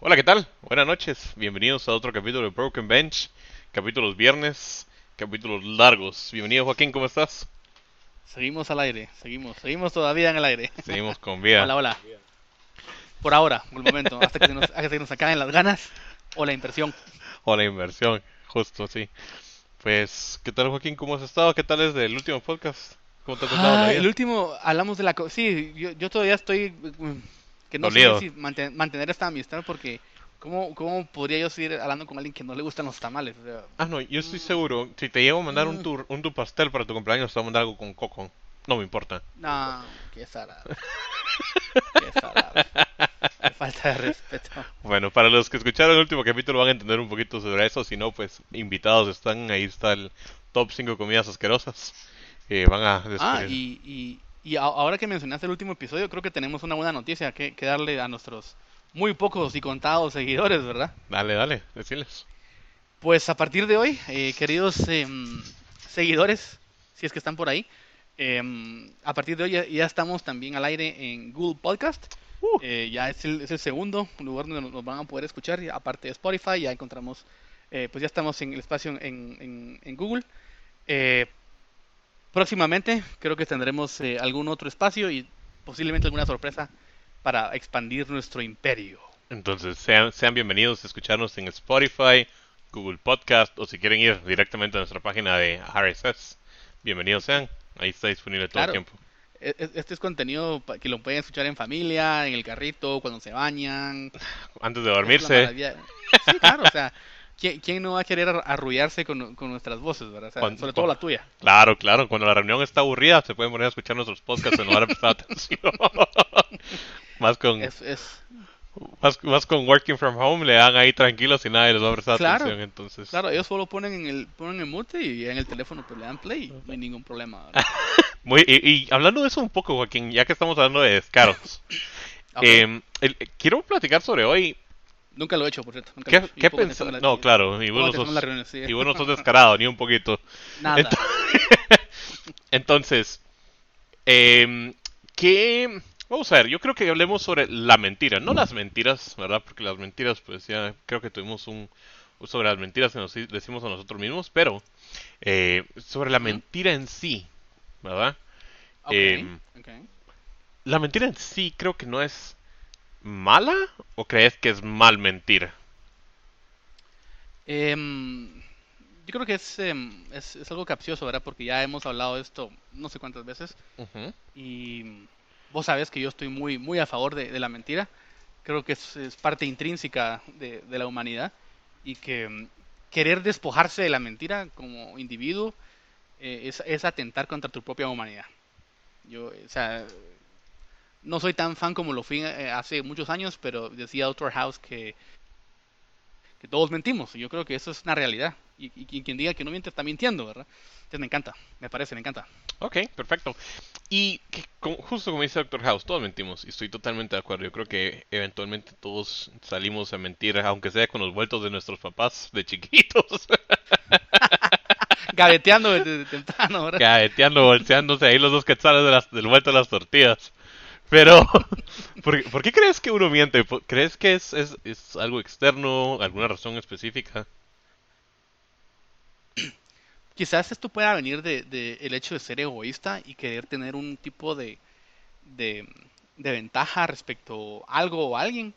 Hola, ¿qué tal? Buenas noches. Bienvenidos a otro capítulo de Broken Bench. Capítulos viernes, capítulos largos. Bienvenido, Joaquín, ¿cómo estás? Seguimos al aire, seguimos, seguimos todavía en el aire. Seguimos con vida. Hola, hola. Por ahora, por el momento, hasta que nos, hasta que nos acaben las ganas o la impresión. O la inversión, justo así. Pues, ¿qué tal, Joaquín? ¿Cómo has estado? ¿Qué tal es del último podcast? ¿Cómo te ha tratado la Ah, vida? el último, hablamos de la... co- Sí, yo, yo todavía estoy... mm, Que no Dolido. sé si manten- mantener esta amistad porque... ¿cómo, ¿Cómo podría yo seguir hablando con alguien que no le gustan los tamales? O sea, Ah, no, yo estoy seguro. Si te llego a mandar un Mm. tu, un tu pastel para tu cumpleaños, te voy a mandar algo con coco. No me importa. no, qué salado. Qué salado. Qué falta de respeto. Bueno, para los que escucharon el último capítulo van a entender un poquito sobre eso. Si no, pues invitados están. Ahí está el top 5 comidas asquerosas. Eh, van a Ah, descubrir. y, y, y a- ahora que mencionaste el último episodio, creo que tenemos una buena noticia que, que darle a nuestros muy pocos y contados seguidores, ¿verdad? Dale, dale, decirles. Pues a partir de hoy, eh, queridos em, seguidores, si es que están por ahí, em, a partir de hoy ya, ya estamos también al aire en Google Podcast. Uh. Eh, ya es el, es el segundo lugar donde nos, van a poder escuchar, y aparte de Spotify, ya encontramos, eh, pues ya estamos en el espacio en, en- en Google. Próximamente creo que tendremos eh, algún otro espacio y posiblemente alguna sorpresa para expandir nuestro imperio. Entonces, sean, sean bienvenidos a escucharnos en Spotify, Google Podcast o si quieren ir directamente a nuestra página de RSS. Bienvenidos sean. Ahí está disponible todo Claro. el tiempo. E- e- Este es contenido que lo pueden escuchar en familia, en el carrito, cuando se bañan. Antes de dormirse. Sí, claro, o sea, ¿quién, quién no va a querer ar- arrullarse con, con nuestras voces, verdad? O sea, Cuando- sobre todo la tuya. Claro, claro. Cuando la reunión está aburrida, se pueden poner a escuchar nuestros podcasts en lugar de prestar atención. más con Es, es, más, más con working from home, le dan ahí tranquilos y nadie les va a prestar Claro. atención. Entonces, claro, ellos solo ponen en el ponen en mute y en el teléfono pues le dan play y no hay ningún problema. muy, y, y hablando de eso un poco, Joaquín, ya que estamos hablando de descaros, Ok. em, el- quiero platicar sobre hoy. Nunca lo he hecho, por cierto. nunca ¿Qué, qué pensás? la- No, claro, y vos no sos, sí. y vos no sos descarado, ni un poquito. Nada. Ento- Entonces, em, ¿qué? Vamos a ver, yo creo que hablemos sobre la mentira, no las mentiras, ¿verdad? Porque las mentiras, pues ya creo que tuvimos un sobre las mentiras que nos decimos a nosotros mismos, pero eh, sobre la mentira en sí, ¿verdad? Em, ok. La mentira en sí creo que no es mala o crees que es mal mentir. Em, yo creo que es, em, es, es algo capcioso, ¿verdad? Porque ya hemos hablado de esto no sé cuántas veces. Y vos sabes que yo estoy muy, muy a favor de, de la mentira. Creo que es, es parte intrínseca de, de la humanidad. Y que mm, querer despojarse de la mentira como individuo eh, es, es atentar contra tu propia humanidad. Yo, o sea, no soy tan fan como lo fui eh, hace muchos años, pero decía Dr. House que, que todos mentimos. Y yo creo que eso es una realidad. Y, y quien- diga que no miente está mintiendo, ¿verdad? Entonces me encanta, me parece, me encanta. Ok, perfecto. Y que, como- justo como dice Doctor House, todos mentimos y estoy totalmente de acuerdo. Yo creo que eventualmente todos salimos a mentir, aunque sea con los vueltos de nuestros papás de chiquitos, Gaveteando desde temprano, ¿verdad? caeteando, bolseándose ahí los dos quetzales de las, del vuelto de las tortillas. Pero, ¿por, qué crees que uno miente? ¿Por- ¿Crees que es, es, algo externo, alguna razón específica? Quizás esto pueda venir de, de el hecho de ser egoísta y querer tener un tipo de, ventaja respecto a algo o alguien.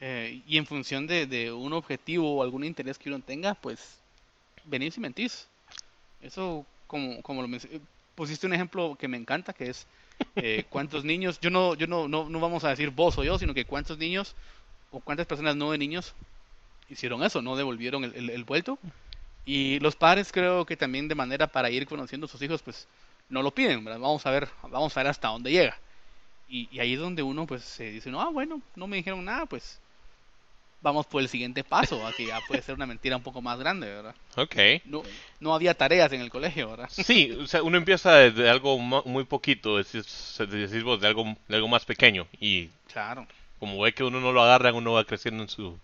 Eh, y en función de, un objetivo o algún interés que uno tenga, pues venís y mentís. Eso, como, como lo menc- pusiste un ejemplo que me encanta, que es eh, cuántos niños, yo no, yo no, no, no vamos a decir vos o yo, sino que cuántos niños o cuántas personas no de niños hicieron eso, no devolvieron el, el- el vuelto. Y los padres creo que también de manera para ir conociendo a sus hijos, pues no lo piden. Vamos a ver, vamos a ver hasta dónde llega. Y, y ahí es donde uno pues se dice, no, ah, bueno, no me dijeron nada, pues vamos por el siguiente paso, a que ya puede ser una mentira un poco más grande, ¿verdad? Ok. No, no había tareas en el colegio, ¿verdad? Sí, o sea, uno empieza desde algo muy poquito, decís, decís vos, de algo, de algo más pequeño. Y Claro. como ve que uno no lo agarra, uno va creciendo en su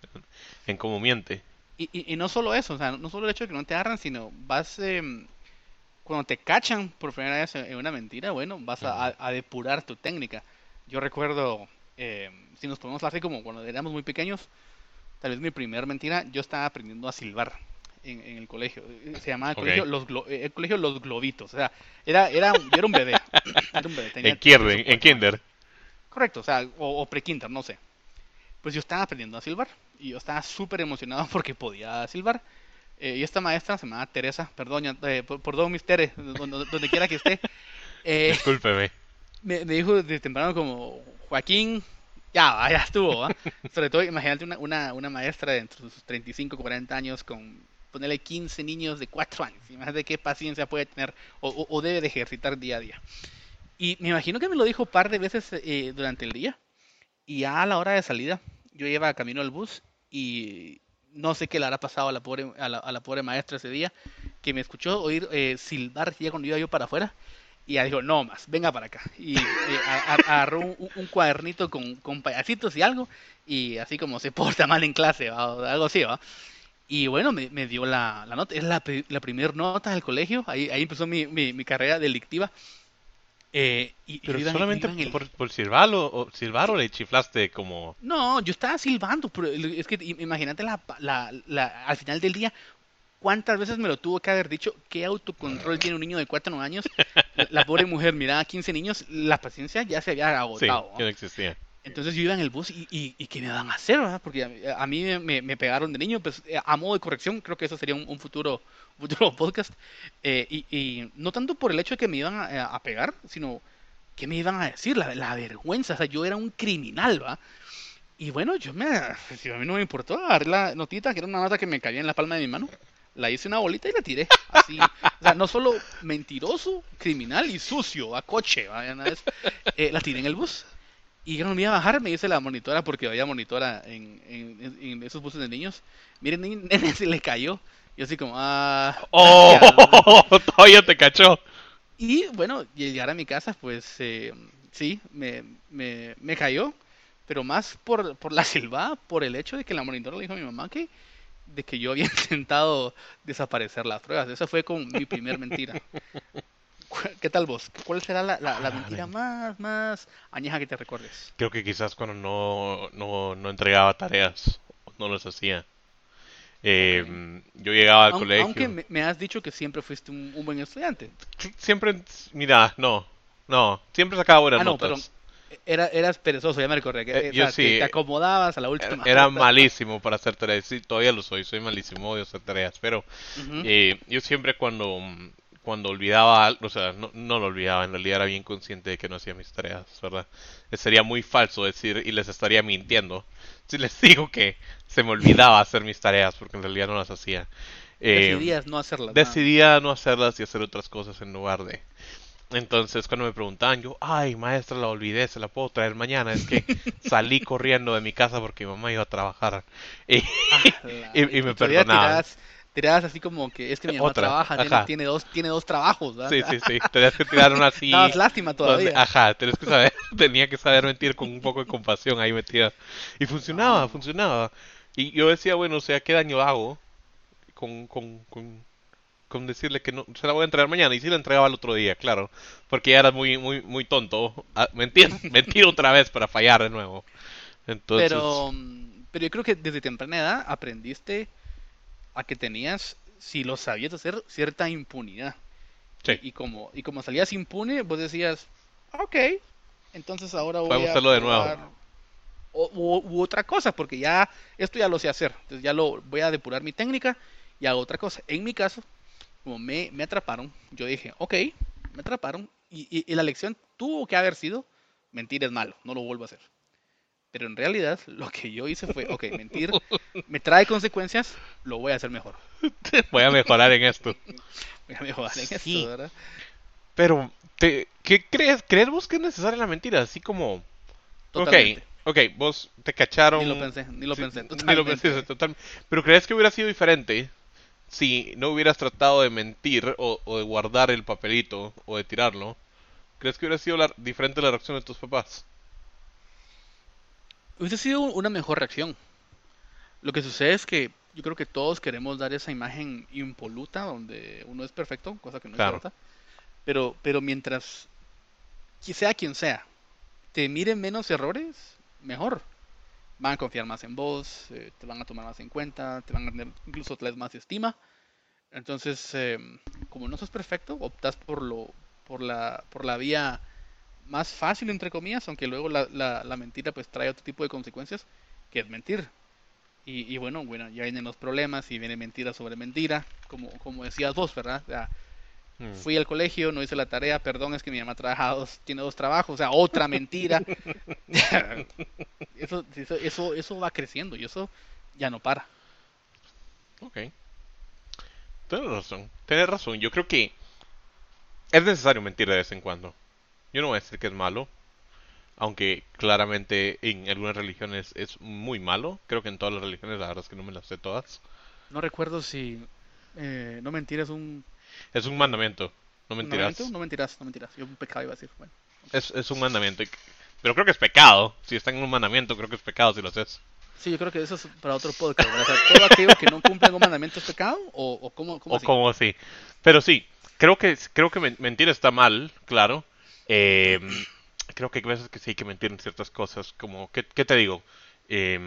en cómo miente. Y, y, y no solo eso, o sea, no solo el hecho de que no te agarran, sino vas, em, cuando te cachan por primera vez en una mentira, bueno, vas a depurar tu técnica. Yo recuerdo eh, si nos ponemos así como cuando éramos muy pequeños, tal vez mi primer mentira, yo estaba aprendiendo a silbar en, en el colegio. Se llamaba el, colegio, los Glo- eh, el colegio Los Globitos. O sea, era, era, yo era un bebé. Era un bebé, tenía En kinder, en. Correcto, o sea, o, o pre-kinder, no sé. Pues yo estaba aprendiendo a silbar y yo estaba súper emocionado porque podía silbar. Eh, y esta maestra se llamaba Teresa, perdón, eh, perdón, mis Tere, donde, donde quiera que esté, eh, Discúlpeme. me, me dijo desde temprano como, Joaquín, ya, ya estuvo, ¿va?". Sobre todo, imagínate una, una, una maestra de entre sus 35, 40 años con, ponerle 15 niños de 4 años. Imagínate qué paciencia puede tener o, o- o debe de ejercitar día a día. Y me imagino que me lo dijo un par de veces eh, durante el día. Y ya a la hora de salida, yo iba camino al bus y no sé qué le habrá pasado a la pobre, a la, a la pobre maestra ese día, que me escuchó oír eh, silbar ya cuando iba yo para afuera. Y ella dijo, no más, venga para acá. Y eh, agarró un, un cuadernito con, con payasitos y algo, y así como se porta mal en clase, ¿va? o algo así, ¿va? Y bueno, me, me dio la, la nota, es la, la primera nota del colegio, ahí, ahí empezó mi, mi, mi carrera delictiva. Eh, y, Pero solamente el- por, por silbar o, silbar o le chiflaste como... No, yo estaba silbando, pero es que im- imagínate la, la, la- al final del día, cuántas veces me lo tuvo que haber dicho, qué autocontrol tiene un niño de 4 o 9 años. La, la pobre mujer miraba a 15 niños, la paciencia ya se había Sí, agotado. que ¿no? no existía. Entonces yo iba en el bus y, y, y ¿qué me van a hacer? verdad? Porque a, a mí me- me, pegaron de niño, pues eh, a modo de corrección, creo que eso sería un, un futuro, futuro podcast. Eh, y, y no tanto por el hecho de que me iban a, a pegar, sino que me iban a decir, la, la vergüenza, o sea, yo era un criminal, ¿va? Y bueno, yo me, si a mí no me importó, agarré la notita, que era una nota que me caía en la palma de mi mano, la hice una bolita y la tiré, así. O sea, no solo mentiroso, criminal y sucio, a coche, vez, eh, la tiré en el bus. Y cuando me iba a bajar, me dice la monitora, porque había monitora en, en, en esos buses de niños. Miren, nene, se le cayó. Yo así como, ah... ¡Oh! gracias". Todavía te cachó. Y bueno, llegar a mi casa, pues eh, sí, me, me, me cayó, pero más por, por la silbada, por el hecho de que la monitora le dijo a mi mamá que de que yo había intentado desaparecer las pruebas. Esa fue como mi primer mentira. ¿Qué tal vos? ¿Cuál será la, la, la Ah, mentira men. más, más añeja que te recuerdes? Creo que quizás cuando no, no, no entregaba tareas, no las hacía. Eh, Yo llegaba al Aun- colegio. Aunque me, has dicho que siempre fuiste un, un buen estudiante. Siempre, mira, no, no, siempre sacaba buenas Ah, no, notas. Era, eras perezoso, ya me recordé. que- Eh, yo sí, te, te acomodabas a la última. era malísimo para hacer tareas, sí, todavía lo soy, soy malísimo, odio hacer tareas, pero eh, yo siempre cuando, cuando olvidaba algo, o sea, no, no lo olvidaba, en realidad era bien consciente de que no hacía mis tareas, ¿verdad? Eh, Sería muy falso decir y les estaría mintiendo si les digo que se me olvidaba hacer mis tareas porque en realidad no las hacía. Eh, Decidías no hacerlas. decidía no hacerlas y hacer otras cosas en lugar de. Entonces, cuando me preguntaban, yo, ay, maestra, la olvidé, se la puedo traer mañana. Es que salí corriendo de mi casa porque mi mamá iba a trabajar. Y, La- y- y me perdonaban. Tiradas, así como que es que mi mamá Otra, trabaja, tiene, dos, tiene dos trabajos, ¿verdad? sí, sí, sí. Tenías que tirar una así. Dabas lástima donde- todavía. ajá, tenías que saber, tenía que saber mentir con un poco de compasión ahí metida. Y funcionaba, Ah. funcionaba. Y yo decía, bueno, o sea, ¿qué daño hago con, con, con, con decirle que no, se la voy a entregar mañana? Y si la entregaba el otro día, claro. Porque ya era muy, muy, muy tonto. Ah, Mentir, mentir otra vez para fallar de nuevo. Entonces, Pero, mm, pero yo creo que desde temprana edad aprendiste a que tenías, si lo sabías hacer, cierta impunidad. sí, Y como, y como salías impune, vos decías, ok, entonces ahora voy Podemos a hacerlo de nuevo. o- u, u otra cosa, porque ya esto ya lo sé hacer. Entonces ya lo voy a depurar mi técnica y hago otra cosa. En mi caso, como me, me atraparon, yo dije, ok, me atraparon. Y, y- y la lección tuvo que haber sido, mentir es malo, no lo vuelvo a hacer. Pero en realidad lo que yo hice fue, ok, mentir me trae consecuencias, lo voy a hacer mejor. voy a mejorar en esto. Voy a mejorar en Sí. esto, ¿verdad? Pero, te, ¿qué crees? ¿Crees vos que es necesaria la mentira? Así como, Totalmente. ok, ok, vos te cacharon. Ni lo pensé, ni lo Sí, pensé. Ni lo Totalmente. pensé, total- Pero ¿crees que hubiera sido diferente si no hubieras tratado de mentir o, o de guardar el papelito o de tirarlo? ¿Crees que hubiera sido la- diferente la reacción de tus papás? Hubiese sido una mejor reacción. Lo que sucede es que yo creo que todos queremos dar esa imagen impoluta donde uno es perfecto, cosa que no Claro. es cierta. Pero, pero mientras sea quien sea, te mire menos errores, mejor. Van a confiar más en vos, eh, te van a tomar más en cuenta, te van a tener incluso te más estima. Entonces, eh, como no sos perfecto, optas por lo por la por la vía más fácil entre comillas, aunque luego la, la, la mentira pues trae otro tipo de consecuencias, que es mentir. Y, y, bueno, bueno, ya vienen los problemas y viene mentira sobre mentira, como, como decías vos, ¿verdad? Mm. Fui al colegio, no hice la tarea, perdón, es que mi mamá trabaja dos, tiene dos trabajos, o sea, otra mentira. eso, eso, eso va creciendo y eso ya no para. Ok. Tienes razón, tienes razón. Yo creo que es necesario mentir de vez en cuando. Yo no voy a decir que es malo, aunque claramente en algunas religiones es muy malo. Creo que en todas las religiones, la verdad es que no me las sé todas. No recuerdo si eh, no mentir es un... Es un mandamiento, no mentirás. No mentirás, no mentirás. Yo un pecado iba a decir. Bueno. Es, es un mandamiento, pero creo que es pecado. Si está en un mandamiento, creo que es pecado si lo haces. Sí, yo creo que eso es para otro podcast. O sea, todo aquello que no cumple un mandamiento es pecado o, o cómo, cómo o como así. Pero sí, creo que creo que mentir está mal, claro. Eh, creo que hay veces que sí hay que mentir en ciertas cosas, como, ¿qué, qué te digo? Eh,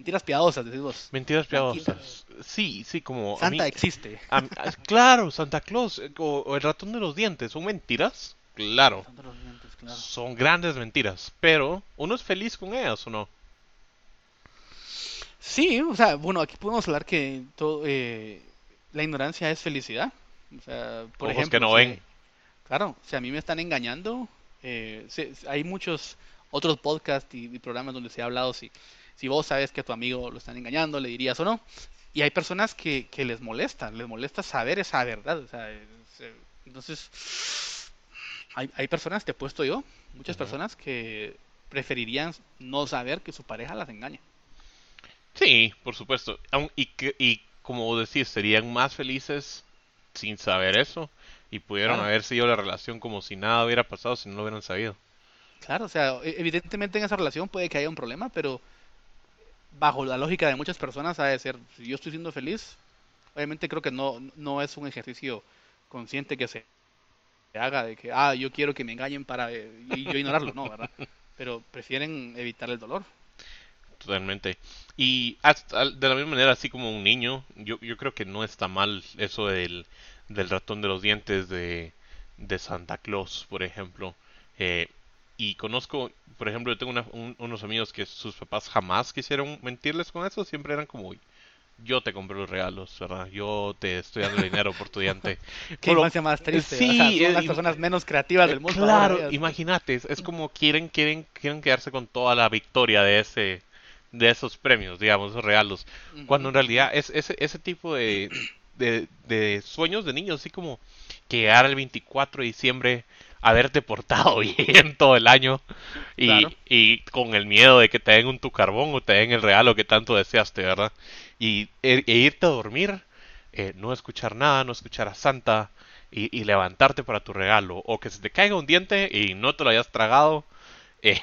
mentiras piadosas, decís vos. Mentiras piadosas. Sí, sí, como... Santa existe. claro, Santa Claus eh, o, el ratón de los dientes, ¿son mentiras? Claro. Dientes, claro. Son grandes mentiras, pero uno es feliz con ellas o no. Sí, o sea, bueno, aquí podemos hablar que todo, eh, la ignorancia es felicidad. O sea, por ejemplo, que no ven. Claro, si a mí me están engañando, eh, hay muchos otros podcasts y, programas donde se ha hablado si, si vos sabes que a tu amigo lo están engañando, le dirías o no. Y hay personas que, que les molesta, les molesta saber esa verdad. O sea, entonces, hay, hay personas, te he puesto yo, muchas personas que preferirían no saber que su pareja las engaña. Sí, por supuesto. Y, y como decís, serían más felices sin saber eso y pudieron haber seguido la relación como si nada hubiera pasado si no lo hubieran sabido. Claro, o sea, e-, evidentemente en esa relación puede que haya un problema, pero bajo la lógica de muchas personas ha de ser, si yo estoy siendo feliz, obviamente creo que no, no es un ejercicio consciente que se haga de que, ah, yo quiero que me engañen para eh, y yo ignorarlo, no, ¿verdad? Pero prefieren evitar el dolor. Totalmente. Y hasta, de la misma manera, así como un niño, yo, yo creo que no está mal eso del del ratón de los dientes de, de Santa Claus, por ejemplo. Eh, y conozco, por ejemplo, yo tengo unos amigos que sus papás jamás quisieron mentirles con eso, siempre eran como, yo te compré los regalos, ¿verdad? Yo te estoy dando dinero por tu diente. Qué infancia más triste. Sí, son las personas menos creativas del mundo. Claro, imagínate, es, como quieren, quieren, quieren quedarse con toda la victoria de ese, de esos premios, digamos, esos regalos. Cuando en realidad es ese, ese tipo de, de, sueños de niños, así como que llegar el 24 de diciembre, haberte portado bien todo el año y, y, con el miedo de que te den un tu carbón o te den el regalo que tanto deseaste, ¿verdad? Y e, e irte a dormir, eh, no escuchar nada, no escuchar a Santa y, y, levantarte para tu regalo o que se te caiga un diente y no te lo hayas tragado. Eh,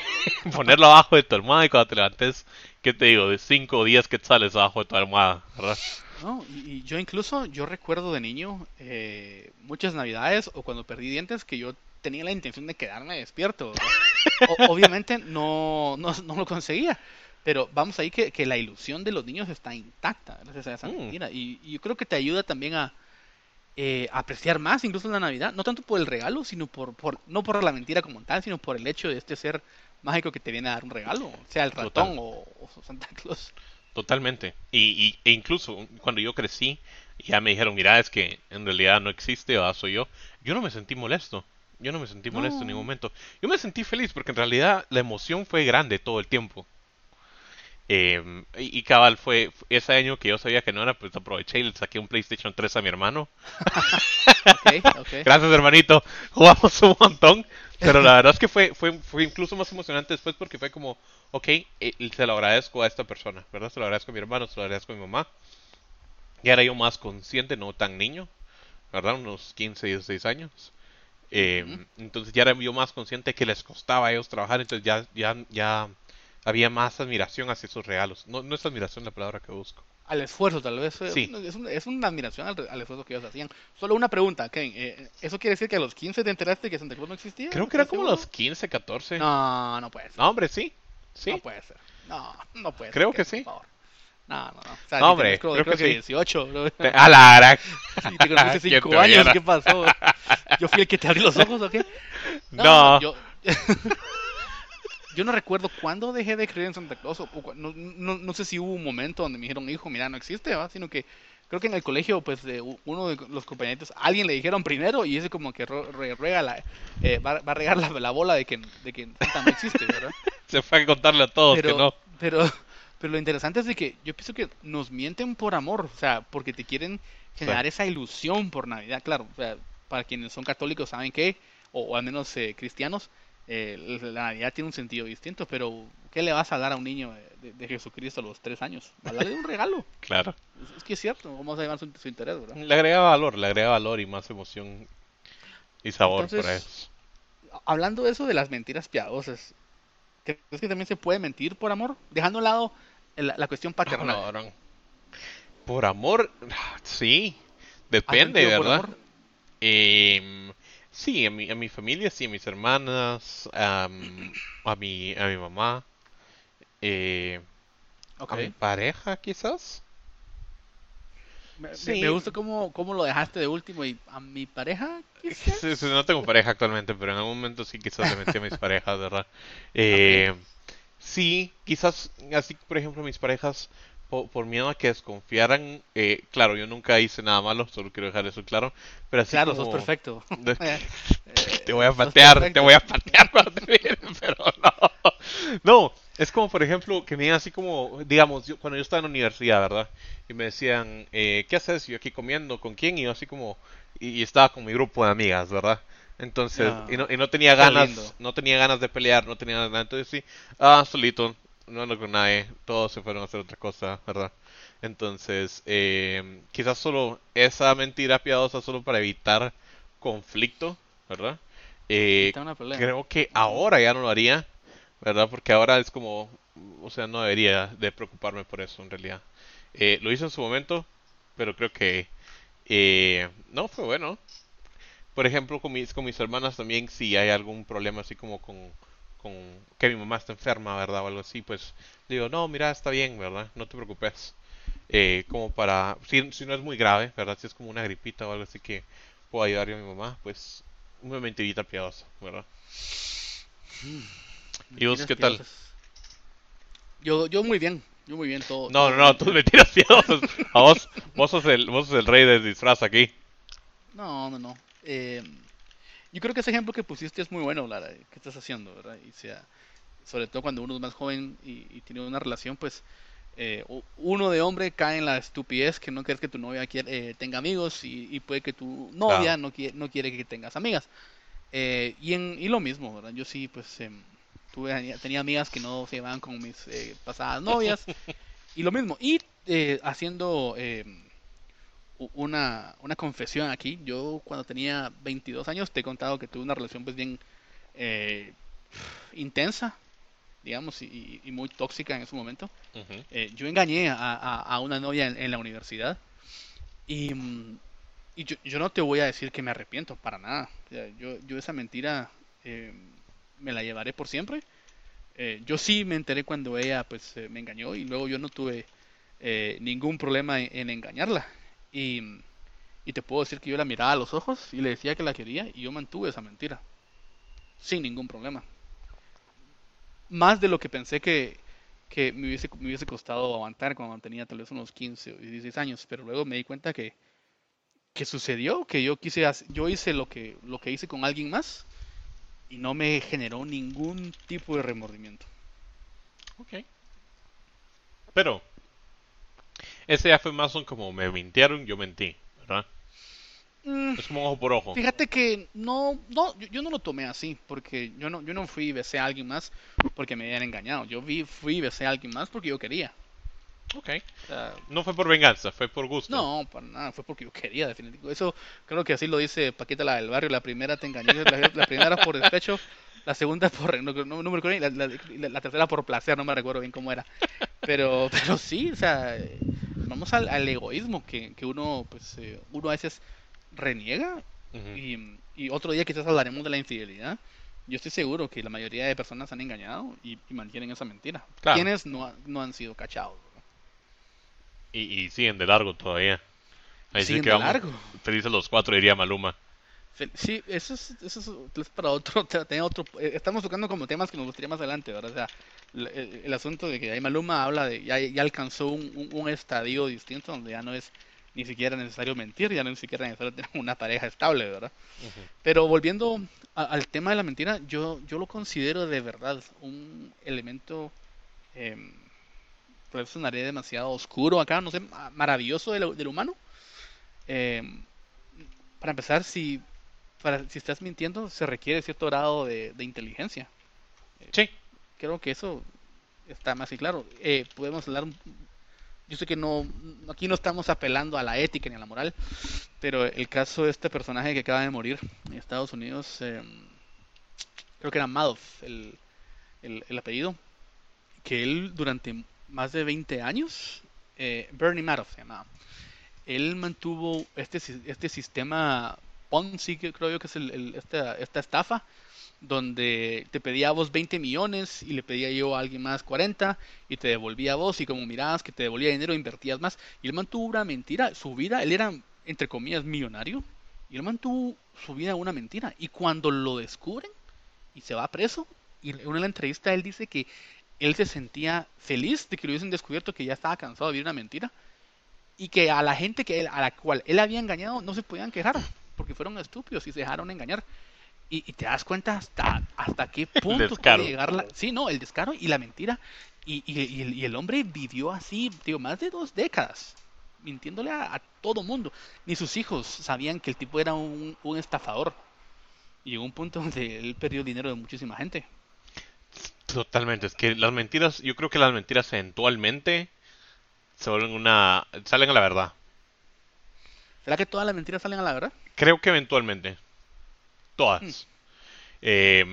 ponerlo abajo de tu almohada y cuando te levantes, ¿qué te digo? De 5 o 10 que sales abajo de tu almohada, ¿verdad? No, y, yo incluso, yo recuerdo de niño eh, muchas navidades o cuando perdí dientes que yo tenía la intención de quedarme despierto. obviamente no, no, no, lo conseguía, pero vamos ahí que, que, la ilusión de los niños está intacta gracias a esa mm. mentira. Y, yo creo que te ayuda también a eh, apreciar más incluso la Navidad, no tanto por el regalo, sino por, por, no por la mentira como tal, sino por el hecho de este ser mágico que te viene a dar un regalo, sea el ratón o, o Santa Claus. Totalmente. Y, e incluso cuando yo crecí, ya me dijeron, mira, es que en realidad no existe, o soy yo. Yo no me sentí molesto. Yo no me sentí molesto en ningún momento. Yo me sentí feliz porque en realidad la emoción fue grande todo el tiempo. Em, y, cabal fue ese año que yo sabía que no era, pues aproveché y le saqué un PlayStation 3 a mi hermano. Gracias hermanito, jugamos un montón. Pero la verdad es que fue, fue, fue incluso más emocionante después porque fue como, ok, eh, se lo agradezco a esta persona, ¿verdad? Se lo agradezco a mi hermano, se lo agradezco a mi mamá. Y era yo más consciente, no tan niño, ¿verdad? Unos 15, 16 años. Em, entonces ya era yo más consciente que les costaba a ellos trabajar, entonces ya, ya, ya había más admiración hacia sus regalos. No, no es admiración la palabra que busco. Al esfuerzo, tal vez. Sí. Es, una admiración al, esfuerzo que ellos hacían. Solo una pregunta, Ken. Eh, ¿Eso quiere decir que a los 15 te enteraste que Santa Claus no existía? Creo que era como a los 15, 14. No, no puede No, hombre, sí. ¿Sí? No puede ser. No, no puede Creo ser. que por sí. favor. No, no, no. O sea, No, hombre, creo creo que que sí. 18. ¿no? Te- A la gran. Y te conocí hace ¿Quién 5 te años. ¿Qué pasó? ¿Yo fui el que te abrió los ojos o qué? No. Yo, yo no recuerdo cuándo dejé de creer en Santa Claus. o no, no, no sé si hubo un momento donde me dijeron, hijo, mira, no existe, ¿va? Sino que creo que en el colegio, pues, de uno de los compañeritos, a alguien le dijeron primero y ese como que re- ruega la, eh, va, va a regar la, la bola de que, de que Santa no existe, ¿verdad? Se fue a contarle a todos pero, que no. pero, pero lo interesante es de que yo pienso que nos mienten por amor, o sea, porque te quieren generar esa ilusión por Navidad, claro, o sea, para quienes son católicos saben que, o, o al menos eh, cristianos, eh, la Navidad tiene un sentido distinto, pero ¿qué le vas a dar a un niño de, de Jesucristo a los tres años? A darle un regalo, Claro. es, es que es cierto, vamos a llevar su, su interés, ¿verdad? Le agrega valor, le agrega valor y más emoción y sabor Entonces, para eso. Hablando de eso de las mentiras piadosas, ¿crees que también se puede mentir por amor? Dejando a un lado la, la cuestión paternal. No, no. Por amor, sí. ¿Has Depende, ¿verdad? Em, sí, a mi, a mi familia, sí, a mis hermanas, a mi, a mi mamá, eh, a mi pareja, quizás. Me, Sí. me gusta cómo, cómo lo dejaste de último y a mi pareja, quizás. Sí, sí, no tengo pareja actualmente, pero en algún momento sí quizás le metí a mis parejas, ¿verdad? Eh, Sí, quizás así, por ejemplo, mis parejas, po- por, miedo a que desconfiaran, eh, claro, yo nunca hice nada malo, solo quiero dejar eso claro, pero así Claro, como- sos perfecto. Eh, te voy a patear, te voy a patear cuando te pero no. No, es como por ejemplo que me digan así como, digamos, yo, cuando yo estaba en la universidad, ¿verdad? Y me decían, eh, ¿qué haces? Y yo aquí comiendo, ¿con quién? Y yo así como, y, y estaba con mi grupo de amigas, ¿verdad? Entonces, Ah, y, no, y no tenía ganas, lindo. no tenía ganas de pelear, no tenía nada, entonces sí, ah, solito, no ando con nadie, todos se fueron a hacer otra cosa, ¿verdad? Entonces, eh, quizás solo esa mentira piadosa solo para evitar conflicto, ¿verdad? Eh, creo que ahora ya no lo haría, ¿verdad? Porque ahora es como, o sea, no debería de preocuparme por eso en realidad. Eh, lo hice en su momento, pero creo que eh, no fue bueno. Por ejemplo, con mis, con mis hermanas también, si hay algún problema así como con, con que mi mamá está enferma, ¿verdad? O algo así, pues digo, no, mira, está bien, ¿verdad? No te preocupes. Eh, como para, si, si no es muy grave, ¿verdad? Si es como una gripita o algo así que puedo ayudar yo a mi mamá, pues una mentirita piadosa, ¿verdad? ¿Y vos qué tal? Yo, yo muy bien, yo muy bien todo. No, no, no, tus mentiras piadosas. A vos, vos sos el, vos sos el rey del disfraz aquí. No, no, no. Eh, yo creo que ese ejemplo que pusiste es muy bueno, Lara. ¿Qué estás haciendo, verdad? Y sea, sobre todo cuando uno es más joven y, y tiene una relación, pues eh, uno de hombre cae en la estupidez que no quieres que tu novia quiere- eh, tenga amigos y, y puede que tu novia Claro. no, quiere, no quiere que tengas amigas. Eh, y, en, y lo mismo, ¿verdad? Yo sí, pues em, tuve, tenía amigas que no se llevaban con mis eh, pasadas novias y lo mismo. Y eh, haciendo... u- una, una confesión aquí. Yo cuando tenía 22 años te he contado que tuve una relación pues bien eh, intensa, digamos, y, y muy tóxica en ese momento. Ujú. Eh, yo engañé a, a- a una novia en, en la universidad y, y yo, yo no te voy a decir que me arrepiento, para nada. O sea, yo, yo esa mentira eh, me la llevaré por siempre. Eh, yo sí me enteré cuando ella pues eh, me engañó y luego yo no tuve eh, ningún problema en, en engañarla. Y, y te puedo decir que yo la miraba a los ojos y le decía que la quería y yo mantuve esa mentira. Sin ningún problema. Más de lo que pensé que, que me hubiese, me hubiese costado aguantar cuando tenía tal vez unos 15 o 16 años, pero luego me di cuenta que, que sucedió, que yo quise yo hice lo que, lo que hice con alguien más y no me generó ningún tipo de remordimiento. Ok. Pero, ese ya fue más un como me mintieron, yo mentí, ¿verdad? Mm, Es como ojo por ojo. Fíjate que no, no, yo, yo no lo tomé así, porque yo no, yo no fui y besé a alguien más porque me habían engañado. Yo vi, fui y besé a alguien más porque yo quería. Ok. No fue por venganza, fue por gusto. no, para nada, fue porque yo quería, definitivamente. Eso creo que así lo dice Paquita la del barrio. La primera te engañé, la, la primera por despecho, la segunda por, no, no, no me recuerdo, bien, la, la- la tercera por placer, no me recuerdo bien cómo era. Pero, pero sí, o sea, vamos al, al egoísmo que, que uno, pues, eh, uno a veces reniega y, y otro día quizás hablaremos de la infidelidad. yo estoy seguro que la mayoría de personas han engañado y, y mantienen esa mentira. Claro. Quienes no, no han sido cachados. Y, y siguen de largo todavía. Ahí sí Siguen que de largo. Felices los cuatro, diría Maluma. Sí, eso es, eso es, para otro, te- tenía otro, eh, estamos tocando como temas que nos gustaría más adelante, ¿verdad? O sea, el, el- asunto de que ahí Maluma habla de, ya, ya alcanzó un, un, un estadio distinto donde ya no es ni siquiera necesario mentir, ya no es siquiera necesario tener una pareja estable, ¿verdad? Pero volviendo a- al tema de la mentira, yo, yo lo considero de verdad un elemento, eh, pues sonaré demasiado oscuro acá, no sé, ma- maravilloso del, del humano. Em, para empezar, si, para, si estás mintiendo, se requiere cierto grado de, de inteligencia. Sí. Creo que eso está más que claro. Eh, podemos hablar, yo sé que no, aquí no estamos apelando a la ética ni a la moral, pero el caso de este personaje que acaba de morir en Estados Unidos, em, creo que era Madoff el, el, el apellido, que él durante más de 20 años, eh, Bernie Madoff se llamaba, él mantuvo este, este sistema Ponzi, que creo yo que es esta, esta estafa, donde te pedía a vos 20 millones y le pedía yo a alguien más 40 y te devolvía a vos y como mirabas que te devolvía dinero invertías más. Y él mantuvo una mentira, su vida, él era entre comillas millonario y él mantuvo su vida una mentira. Y cuando lo descubren y se va preso y en una entrevista él dice que él se sentía feliz de que lo hubiesen descubierto que ya estaba cansado de vivir una mentira y que a la gente que él- a la cual él había engañado no se podían quejar porque fueron estúpidos y se dejaron engañar. Y, y te das cuenta hasta, hasta qué punto puede llegar la... Sí, no, el descaro y la mentira. Y, y- y el, y el hombre vivió así, digo, más de dos décadas, mintiéndole a, a todo mundo. Ni sus hijos sabían que el tipo era un, un estafador. Y llegó un punto donde él perdió el dinero de muchísima gente. Totalmente. Es que las mentiras, yo creo que las mentiras eventualmente se vuelven una. salen a la verdad. ¿Será que todas las mentiras salen a la verdad? Creo que eventualmente. Todas. Eh,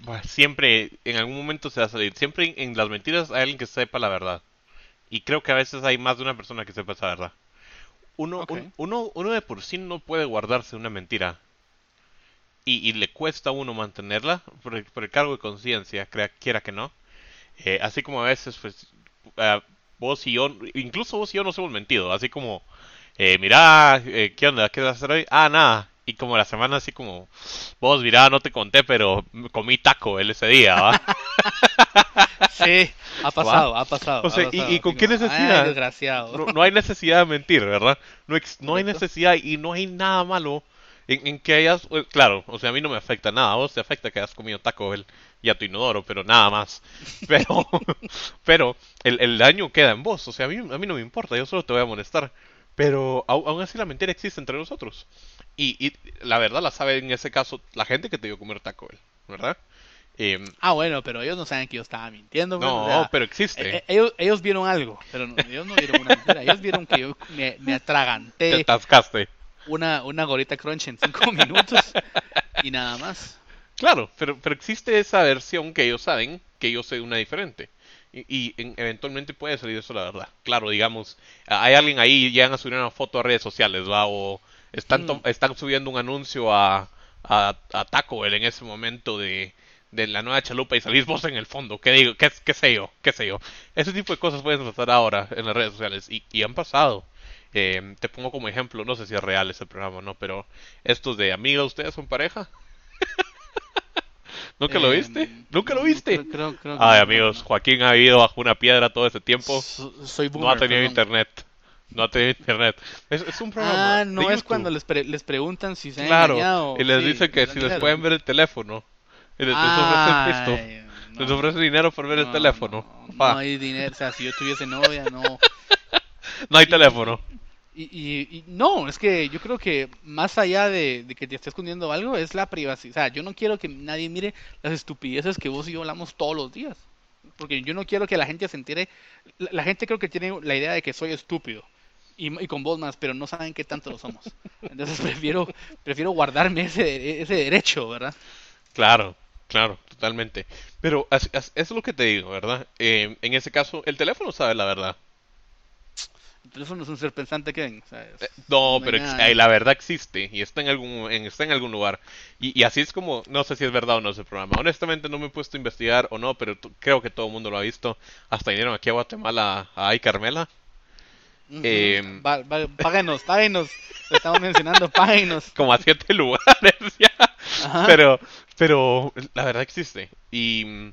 bah, siempre, en algún momento se va a salir. Siempre en, en las mentiras hay alguien que sepa la verdad. Y creo que a veces hay más de una persona que sepa esa verdad. Uno, Ok. un- uno, uno de por sí no puede guardarse una mentira. Y, y le cuesta a uno mantenerla por el, por el cargo de conciencia, crea- quiera que no. Eh, así como a veces, pues, eh, vos y yo, incluso vos y yo nos hemos mentido. Así como, eh, mira, eh, ¿qué onda? ¿Qué vas a hacer hoy? Ah, nada. Y como la semana así como, vos, mira, no te conté, pero comí taco el ese día, ¿va? Sí, ha pasado, ha pasado. O sea, ha ¿y- pasado. y con qué necesidad? "Ay, desgraciado. No, no hay necesidad de mentir, ¿verdad? No, no hay necesidad y no hay nada malo en, en que hayas, eh, claro, o sea, a mí no me afecta nada, a vos te afecta que hayas comido taco Bell y a tu inodoro, pero nada más. Pero, pero el, el daño queda en vos, o sea, a mí, a mí no me importa, yo solo te voy a molestar. Pero aún así la mentira existe entre nosotros. Y, y la verdad la sabe en ese caso la gente que te dio comer taco Bell, ¿verdad? Em, Ah, bueno, pero ellos no saben que yo estaba mintiendo. pues, no, o sea, pero existe. eh, ellos, ellos vieron algo, pero no- ellos no vieron una mentira. Ellos vieron que yo me, me te atraganté atascaste. Una, una gorita crunch en cinco minutos y nada más. Claro, pero, pero existe esa versión que ellos saben que yo soy una diferente. Y, y en- eventualmente puede salir eso la verdad. Claro, digamos, hay alguien ahí, llegan a subir una foto a redes sociales, ¿va? O están, Mm. están subiendo un anuncio a, a, a Taco Bell en ese momento de, de la nueva chalupa y salís vos en el fondo. ¿Qué digo? ¿Qué, qué sé yo? ¿Qué sé yo? Ese tipo de cosas pueden pasar ahora en las redes sociales y, y han pasado. Eh, te pongo como ejemplo, no sé si es real ese programa o no, pero estos de amiga, ¿ustedes son pareja? ¿Nunca lo Eh, viste? ¿Nunca lo no, viste? Creo, creo- creo Ay, no, amigos, no. Joaquín ha vivido bajo una piedra todo ese tiempo. So- soy No ha boomer, tenido perdón. internet. No ha tenido internet. Es, es un programa. Ah, no es cuando les, pre- les preguntan si se han Claro, engañado. y les Sí, dicen que si les pueden ver el teléfono. Y les, les ofrecen. Ay, Les ofrecen dinero por ver el no, teléfono. No hay dinero, o sea, si yo tuviese novia, no. no hay teléfono. Y, y- no, es que yo creo que más allá de, que te esté escondiendo algo, es la privacidad. O sea, yo no quiero que nadie mire las estupideces que vos y yo hablamos todos los días. Porque yo no quiero que la gente se entere. La, gente creo que tiene la idea de que soy estúpido. Y, con vos más, pero no saben qué tanto lo somos. Entonces prefiero, prefiero guardarme ese, ese derecho, ¿verdad? Claro, claro, totalmente. Pero eso es lo que te digo, ¿verdad? Eh, en ese caso, el teléfono sabe la verdad. Entonces no es un ser pensante, Kevin. O sea, es- Eh, No, no pero nada eh, la verdad existe y está en algún en, está en algún lugar. Y, y así es como, no sé si es verdad o no ese programa. Honestamente no me he puesto a investigar o no, pero creo que todo el mundo lo ha visto. Hasta vinieron aquí a Guatemala a Ay Carmela. Ujú. eh, Va- va- páguenos, páguenos. Lo estamos mencionando, páguenos. como a siete lugares ya. Ajá. Pero, pero la verdad existe. Y,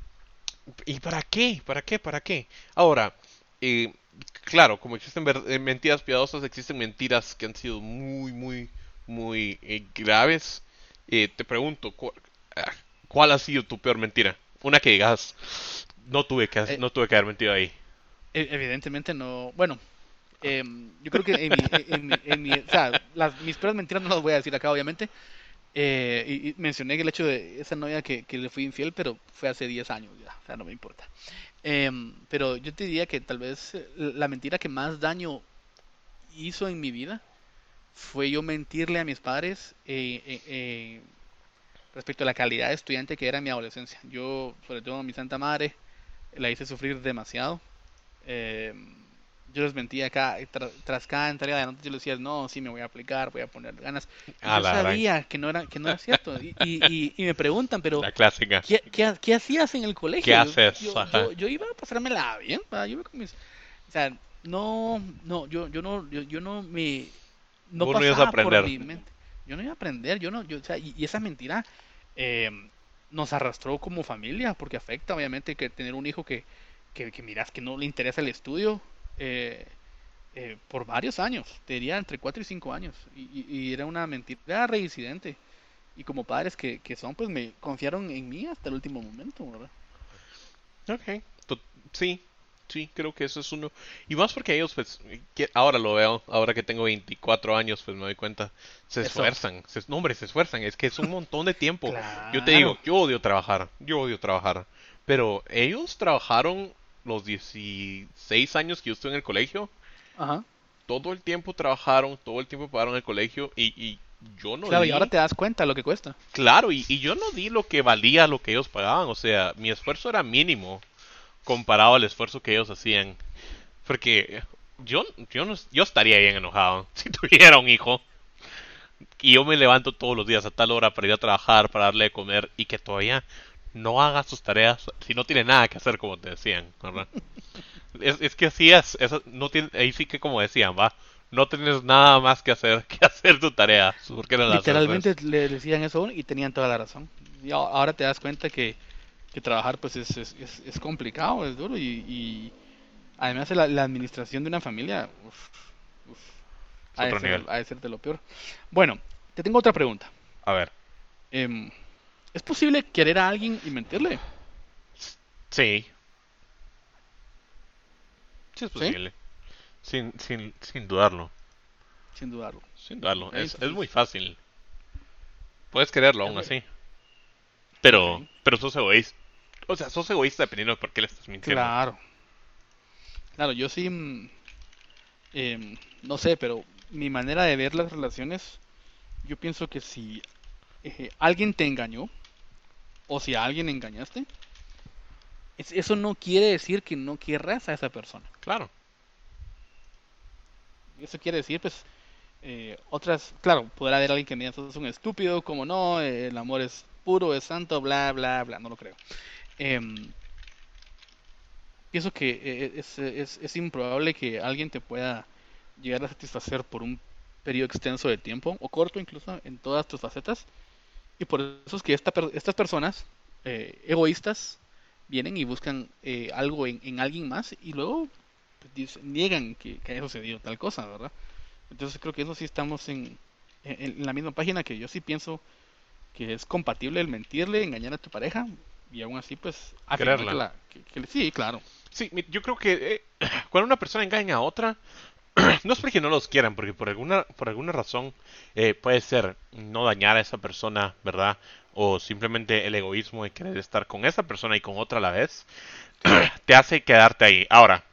¿y para qué? ¿Para qué? ¿Para qué? Ahora, eh, claro, como existen eh, mentiras piadosas, existen mentiras que han sido muy, muy, muy eh, graves. Eh, te pregunto, ¿cu- ah, ¿cuál ha sido tu peor mentira? Una que digas, no tuve que, Eh, no tuve que haber mentido ahí. E- Evidentemente no. Bueno, em, yo creo que en mi, en mi- en mi- o sea, las, mis peores mentiras no las voy a decir acá, obviamente. Eh, y, mencioné el hecho de esa novia que, que le fui infiel, pero fue hace 10 años ya, o sea, no me importa. Em, pero yo te diría que tal vez eh, la mentira que más daño hizo en mi vida fue yo mentirle a mis padres eh, eh, respecto a la calidad de estudiante que era en mi adolescencia. Yo, sobre todo a mi santa madre, la hice sufrir demasiado. Eh, yo les mentía acá, tra- tras cada entrega de notas yo les decía, no, sí me voy a aplicar, voy a poner ganas. Y A yo gran- sabía que no era, que no era cierto. Y, y- y- y me preguntan, pero La clásica. ¿qué, qué, qué hacías en el colegio? ¿Qué haces? Yo, yo, yo iba a pasármela bien, yo iba con mis... O sea, no, no, yo, yo no, yo, yo no me... No Vos no ibas a pasaba por aprender. mi mente. Yo no iba a aprender, yo no, yo, o sea, y, y esa mentira eh, nos arrastró como familia, porque afecta obviamente que tener un hijo que, que, que miras que no le interesa el estudio eh, eh, por varios años, te diría entre 4 y 5 años, y, y- y era una mentira reincidente. Y como padres que, que son, pues me confiaron en mí hasta el último momento, ¿verdad? Ok, sí, sí, creo que eso es uno. Y más porque ellos, pues, que ahora lo veo, ahora que tengo 24 años, pues me doy cuenta, se Eso. esfuerzan, se, no, hombre, se esfuerzan, es que es un montón de tiempo. Yo te digo, yo odio trabajar, yo odio trabajar, pero ellos trabajaron los 16 años que yo estuve en el colegio, Ajá. todo el tiempo trabajaron, todo el tiempo pagaron el colegio y, y yo no Claro, y ahora te das cuenta lo que cuesta. Claro, y, y yo no di lo que valía lo que ellos pagaban, o sea, mi esfuerzo era mínimo comparado al esfuerzo que ellos hacían. Porque yo, yo, no, yo estaría bien enojado si tuviera un hijo y yo me levanto todos los días a tal hora para ir a trabajar, para darle de comer y que todavía no haga sus tareas si no tiene nada que hacer, como te decían, ¿verdad? Es, es que así es, eso no tiene, ahí sí que como decían, va, no tienes nada más que hacer que hacer tu tarea. ¿Por qué no haces? Literalmente le decían eso y tenían toda la razón. Y ahora te das cuenta que, que trabajar pues es, es, es- es complicado, es duro y, y además la, la administración de una familia uf, uf, ha, de Otro ser, nivel. ha de ser de lo peor. Bueno, te tengo otra pregunta. A ver, Em, ¿es posible querer a alguien y mentirle? sí. Sí es ¿Sí? posible. Sin, sin, sin dudarlo. Sin dudarlo. Sin dudarlo. Es, es muy fácil. Puedes quererlo aún así. Pero, pero sos egoísta. O sea, sos egoísta dependiendo de por qué le estás mintiendo. Claro. Claro, yo sí, em, no sé, pero mi manera de ver las relaciones, yo pienso que si eh, alguien te engañó, o si a alguien engañaste, es- eso no quiere decir que no querrás a esa persona. Claro. Eso quiere decir, pues, eh, otras, claro, podrá haber alguien que me diga, sos un estúpido, como no, eh, el amor es puro, es santo, bla, bla, bla, no lo creo. Em, pienso que eh, es, es, es improbable que alguien te pueda llegar a satisfacer por un periodo extenso de tiempo, o corto incluso, en todas tus facetas. Y por eso es que esta estas personas eh, egoístas vienen y buscan eh, algo en, en alguien más y luego pues, dicen- niegan que, que haya sucedido tal cosa, ¿verdad? Entonces creo que eso sí estamos en, en, en la misma página que yo sí pienso que es compatible el mentirle, engañar a tu pareja y aún así pues que la- que- que- sí, claro. Sí, yo creo que eh, cuando una persona engaña a otra, no es porque no los quieran, porque por alguna, por alguna razón eh, puede ser no dañar a esa persona, ¿verdad? O simplemente el egoísmo de querer estar con esa persona y con otra a la vez, te hace quedarte ahí. Ahora,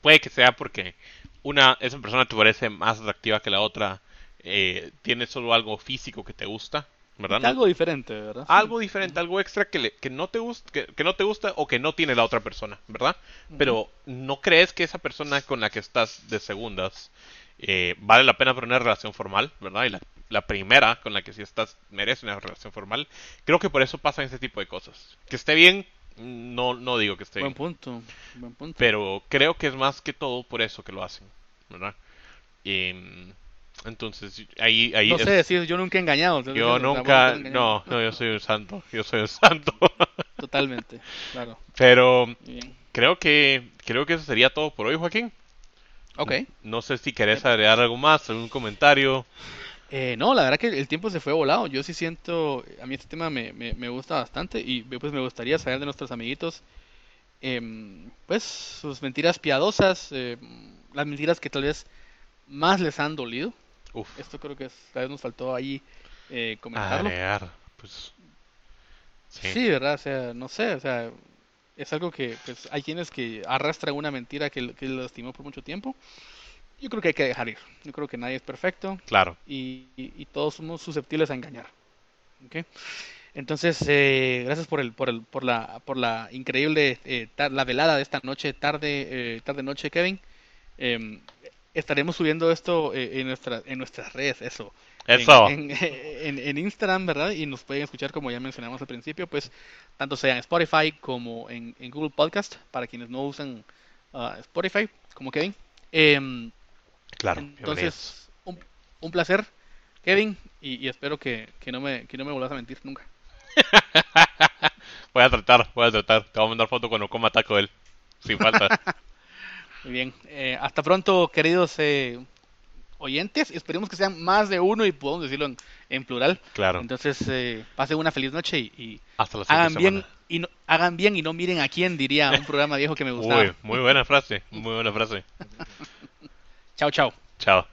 puede que sea porque una, esa persona te parece más atractiva que la otra, eh, tiene solo algo físico que te gusta, ¿verdad? Algo diferente, ¿verdad? Algo diferente, algo extra que, le- que no te gusta, que, que no te gusta o que no tiene la otra persona, ¿verdad? Pero no crees que esa persona con la que estás de segundas eh, vale la pena para una relación formal, ¿verdad? Y la, la primera con la que sí estás merece una relación formal. Creo que por eso pasan ese tipo de cosas. Que esté bien, no, no digo que esté Buen bien, punto, buen punto. pero creo que es más que todo por eso que lo hacen, ¿verdad? Em, entonces ahí, ahí no sé decir, yo nunca he engañado. yo nunca, no, no, yo soy un santo, yo soy un santo. Totalmente, claro. Pero bien. creo que creo que eso sería todo por hoy, Joaquín. Ok. No sé si querés agregar algo más, algún comentario. Eh, no, la verdad que el tiempo se fue volado. Yo sí siento, a mí este tema me, me, me gusta bastante y pues me gustaría saber de nuestros amiguitos, em, pues sus mentiras piadosas, em, las mentiras que tal vez más les han dolido. Uf, Esto creo que es- tal vez nos faltó ahí eh, comentarlo. agregar, pues sí, Sí, ¿verdad? O sea, no sé, o sea, es algo que pues hay quienes que arrastran una mentira que, que les lastimó por mucho tiempo. Yo creo que hay que dejar ir. Yo creo que nadie es perfecto. claro. y, y- y todos somos susceptibles a engañar. ¿ok? Entonces, eh, gracias por el, por el, por la, por la increíble eh, la velada de esta noche, tarde, eh, tarde noche, Kevin. Em, estaremos subiendo esto eh, en nuestra, en nuestras redes, eso. Eso. En, en- en Instagram, ¿verdad? Y nos pueden escuchar, como ya mencionamos al principio, pues, tanto sea en Spotify como en, en Google Podcast, para quienes no usan ah, Spotify, como Kevin. Em, Claro, entonces, un, un placer, Kevin, y, y espero que, que no me, que no me vuelvas a mentir nunca. Voy a tratar, voy a tratar. Te voy a mandar foto cuando coma taco él. Sin falta. Muy bien. Eh, hasta pronto, queridos eh, oyentes. Esperemos que sean más de uno y podamos decirlo en, en plural. Claro. Entonces, eh, pasen una feliz noche y, y Hasta la hagan bien semana. y no, hagan bien y no miren a quién, diría un programa viejo que me gustaba. Uy, muy buena frase, muy buena frase. Chao, chao. Chao.